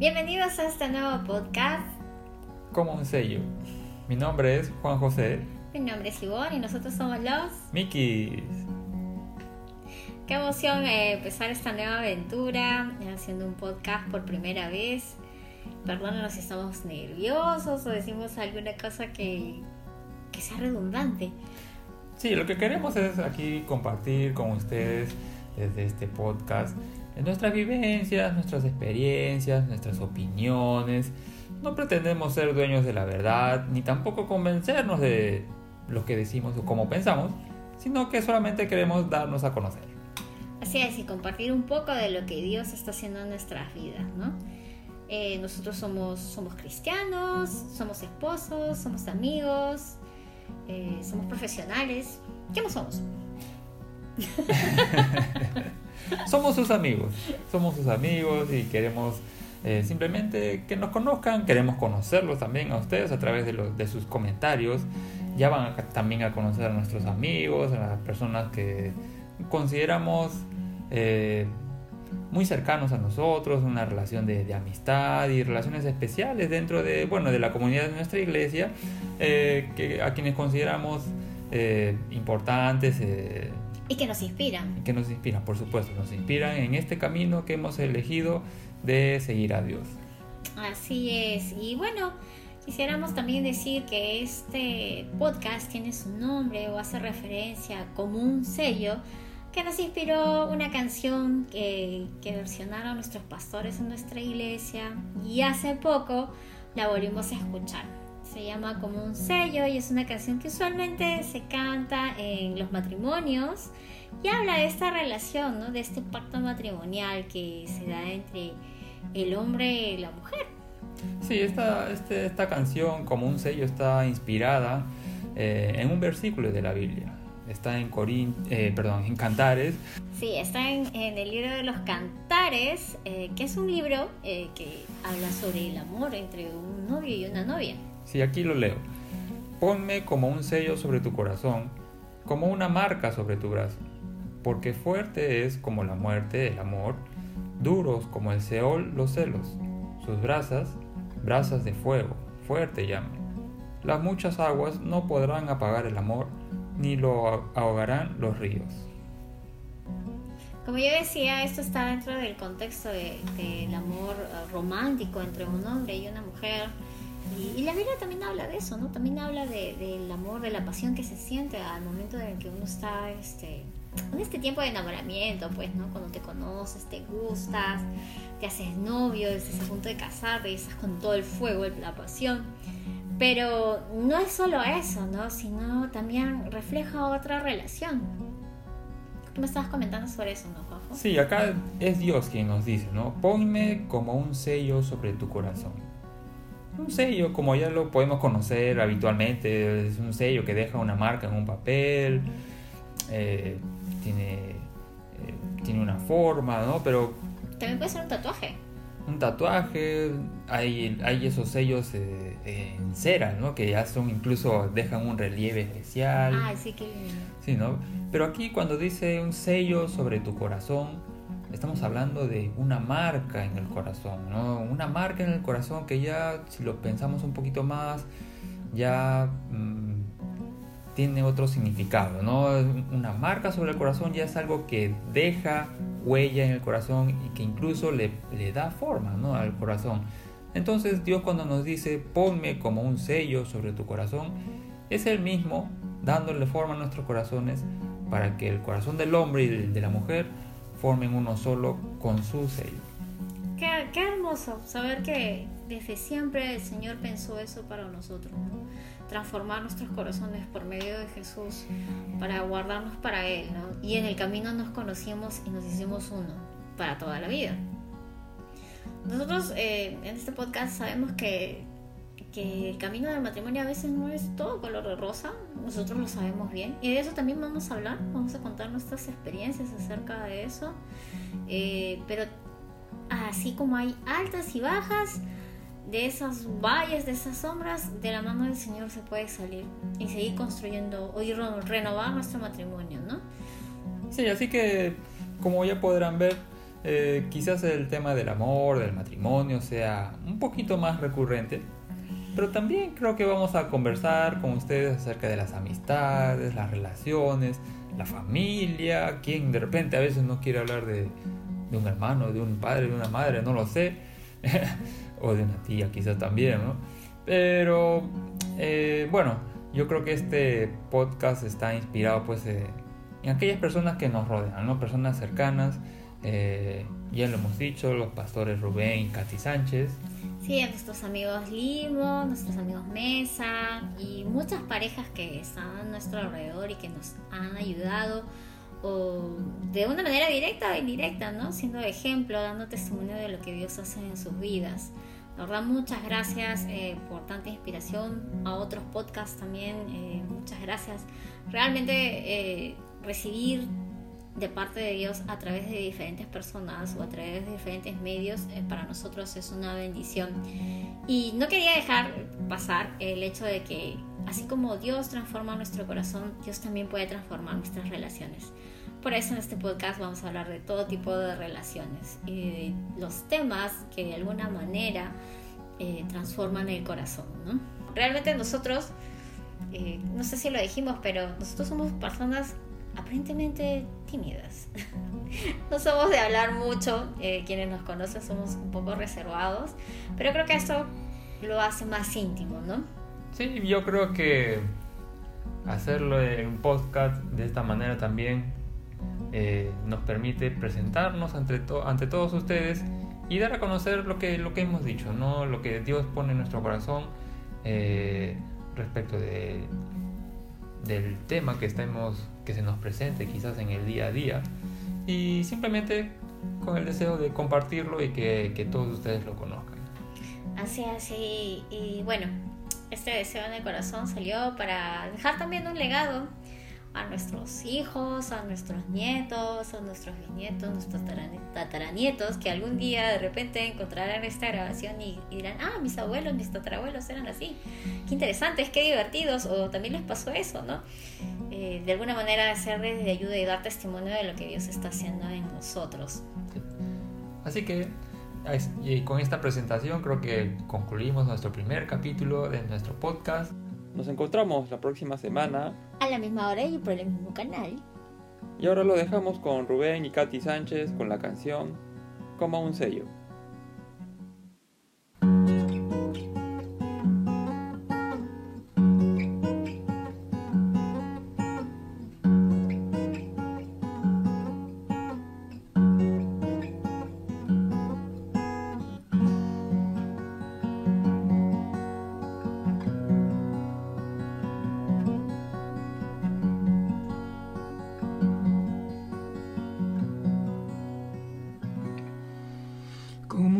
Bienvenidos a este nuevo podcast. Como un sello. Mi nombre es Juan José. Mi nombre es Ivonne y nosotros somos los Mikis. Qué emoción eh, empezar esta nueva aventura haciendo un podcast por primera vez. Perdónanos si estamos nerviosos o decimos alguna cosa que, que sea redundante. Sí, lo que queremos es aquí compartir con ustedes desde este podcast nuestras vivencias, nuestras experiencias, nuestras opiniones. No pretendemos ser dueños de la verdad, ni tampoco convencernos de lo que decimos o cómo pensamos, sino que solamente queremos darnos a conocer. Así es, y compartir un poco de lo que Dios está haciendo en nuestras vidas, ¿no? Eh, nosotros somos, somos cristianos, somos esposos, somos amigos, eh, somos profesionales. ¿Qué más somos? somos sus amigos, somos sus amigos y queremos eh, simplemente que nos conozcan, queremos conocerlos también a ustedes a través de, los, de sus comentarios. Ya van también a conocer a nuestros amigos, a las personas que consideramos eh, muy cercanos a nosotros, una relación de, amistad y relaciones especiales dentro de, bueno, de la comunidad de nuestra iglesia, eh, que, a quienes consideramos importantes y que nos inspiran. Que nos inspiran, por supuesto, nos inspiran en este camino que hemos elegido de seguir a Dios. Así es. Y bueno, quisiéramos también decir que este podcast tiene su nombre o hace referencia como un sello que nos inspiró una canción que, que versionaron nuestros pastores en nuestra iglesia y hace poco la volvimos a escuchar se llama como un sello y es una canción que usualmente se canta en los matrimonios y habla de esta relación, ¿no? de este pacto matrimonial que se da entre el hombre y la mujer. Sí, esta, este, esta canción como un sello está inspirada eh, en un versículo de la Biblia. Está en Corín, eh, perdón, en Cantares. Sí, está en, el libro de los Cantares, eh, que es un libro que habla sobre el amor entre un novio y una novia. Sí, aquí lo leo. Ponme como un sello sobre tu corazón, como una marca sobre tu brazo, porque fuerte es como la muerte el amor, duros como el Seol los celos, sus brasas, brasas de fuego, fuerte llama. Las muchas aguas no podrán apagar el amor, ni lo ahogarán los ríos. Como yo decía, esto está dentro del contexto del amor eh, romántico entre un hombre y una mujer y, la Biblia también habla de eso, ¿no? También habla del amor, de la pasión que se siente al momento en que uno está este, en este tiempo de enamoramiento, pues, ¿no? Cuando te conoces, te gustas, te haces novio, estás a punto de casarte, estás con todo el fuego, la pasión. Pero no es solo eso, ¿no? Sino también refleja otra relación. Tú me estabas comentando sobre eso, ¿no, Juanjo? Sí, acá es Dios quien nos dice, ¿no? Ponme como un sello sobre tu corazón un sello, como ya lo podemos conocer habitualmente, es un sello que deja una marca en un papel, eh, tiene, eh, tiene una forma, ¿no? Pero... También puede ser un tatuaje. Un tatuaje, hay, hay esos sellos eh, en cera, ¿no? Que ya son incluso, dejan un relieve especial. Ah, sí, que Sí, ¿no? Pero aquí cuando dice un sello sobre tu corazón, estamos hablando de una marca en el corazón, ¿no? Una marca en el corazón que ya, si lo pensamos un poquito más, ya mm, tiene otro significado, ¿no? Una marca sobre el corazón ya es algo que deja huella en el corazón y que incluso le, le da forma, ¿no? Al corazón. Entonces Dios cuando nos dice, ponme como un sello sobre tu corazón, es el mismo dándole forma a nuestros corazones para que el corazón del hombre y de la mujer formen uno solo con su sello. Qué, hermoso saber que desde siempre el Señor pensó eso para nosotros, transformar nuestros corazones por medio de Jesús para guardarnos para Él, ¿no? y en el camino nos conocimos y nos hicimos uno para toda la vida. Nosotros eh, en este podcast sabemos que que el camino del matrimonio a veces no es todo color de rosa, nosotros lo sabemos bien y de eso también vamos a hablar, vamos a contar nuestras experiencias acerca de eso, eh, pero así como hay altas y bajas, de esas valles, de esas sombras, de la mano del Señor se puede salir y seguir construyendo o renovar nuestro matrimonio, ¿no? Sí, así que como ya podrán ver, eh, quizás el tema del amor, del matrimonio sea un poquito más recurrente. Pero también creo que vamos a conversar con ustedes acerca de las amistades, las relaciones, la familia, quien de repente a veces no quiere hablar de, de un hermano, de un padre, de una madre, no lo sé, o de una tía quizás también, ¿no? Pero eh, bueno, yo creo que este podcast está inspirado pues eh, en aquellas personas que nos rodean, ¿no? Personas cercanas, eh, ya lo hemos dicho, los pastores Rubén y Katy Sánchez. Sí, a nuestros amigos Limo, nuestros amigos Mesa y muchas parejas que están a nuestro alrededor y que nos han ayudado o de una manera directa o indirecta, ¿no? Siendo ejemplo, dando testimonio de lo que Dios hace en sus vidas. La verdad, muchas gracias eh, por tanta inspiración. A otros podcasts también, eh, muchas gracias. Realmente eh, recibir de parte de Dios a través de diferentes personas o a través de diferentes medios para nosotros es una bendición. Y no quería dejar pasar el hecho de que así como Dios transforma nuestro corazón, Dios también puede transformar nuestras relaciones. Por eso en este podcast vamos a hablar de todo tipo de relaciones y de los temas que de alguna manera eh, transforman el corazón. ¿no? Realmente nosotros, eh, no sé si lo dijimos, pero nosotros somos personas aparentemente tímidas. no somos de hablar mucho, eh, quienes nos conocen somos un poco reservados, pero creo que esto lo hace más íntimo, ¿no? Sí, yo creo que hacerlo en un podcast de esta manera también eh, nos permite presentarnos ante, ante todos ustedes y dar a conocer lo que, lo que hemos dicho, ¿no? lo que Dios pone en nuestro corazón eh, respecto de, del tema que, estemos, que se nos presente quizás en el día a día y simplemente con el deseo de compartirlo y que, que todos ustedes lo conozcan. Así, así, y bueno, este deseo en el corazón salió para dejar también un legado a nuestros hijos, a nuestros nietos, a nuestros bisnietos, nuestros tataranietos, que algún día de repente encontrarán esta grabación y, dirán, ah, mis abuelos, mis tatarabuelos eran así. Qué interesantes, qué divertidos, o también les pasó eso, ¿no? Eh, de alguna manera hacerles de ayuda y dar testimonio de lo que Dios está haciendo en nosotros. Así que y con esta presentación creo que concluimos nuestro primer capítulo de nuestro podcast. Nos encontramos la próxima semana. A la misma hora y por el mismo canal. Y ahora lo dejamos con Rubén y Katy Sánchez con la canción Como un sello.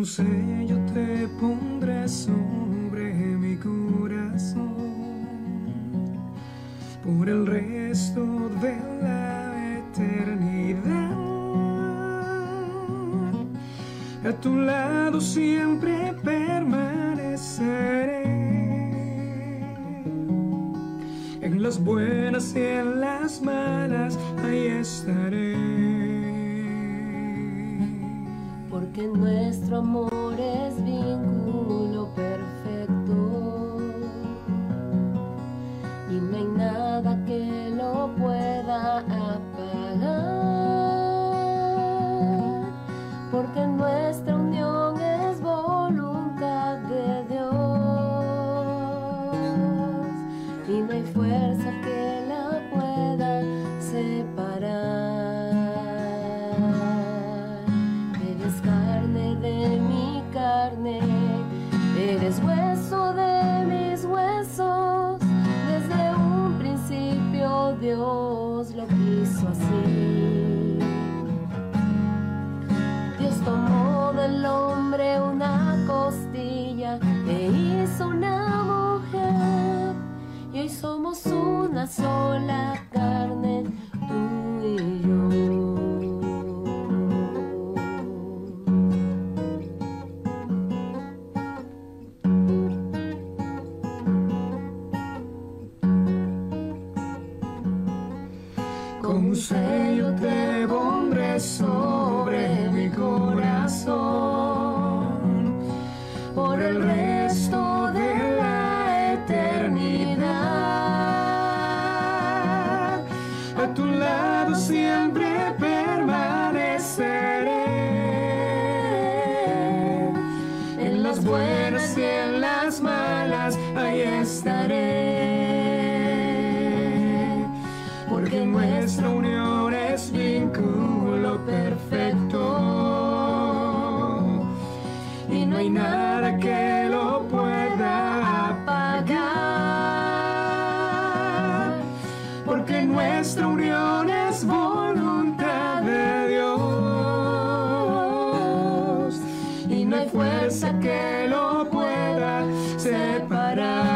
Como sello te pondré sobre mi corazón por el resto de la eternidad. A tu lado siempre permaneceré. En las buenas y en las malas, ahí estaré nuestro amor es vínculo Hueso de mis huesos, desde un principio Dios lo quiso así. Dios tomó del hombre una costilla e hizo una mujer, y hoy somos una sola carne, tú y yo. perfecto y no hay nada que lo pueda apagar, porque nuestra unión es voluntad de Dios y no hay fuerza que lo pueda separar.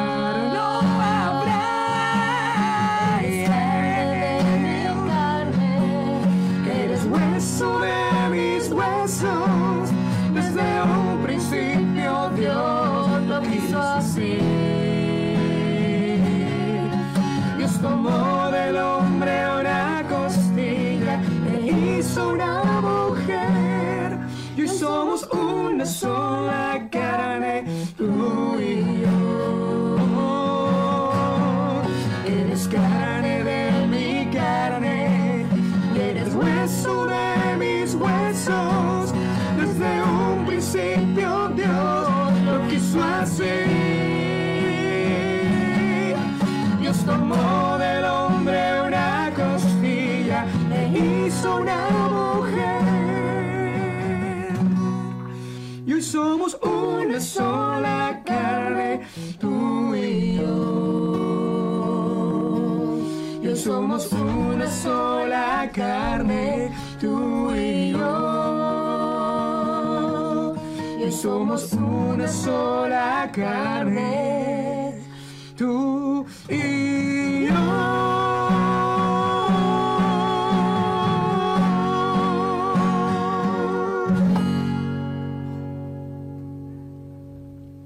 Una mujer. Y somos una sola carne, tú y yo. Eres carne de mi carne, eres hueso de mis huesos. Desde un principio Dios lo quiso así. Una sola carne, tú y yo. Y hoy somos una sola carne, tú y yo. Y hoy somos una sola carne, tú y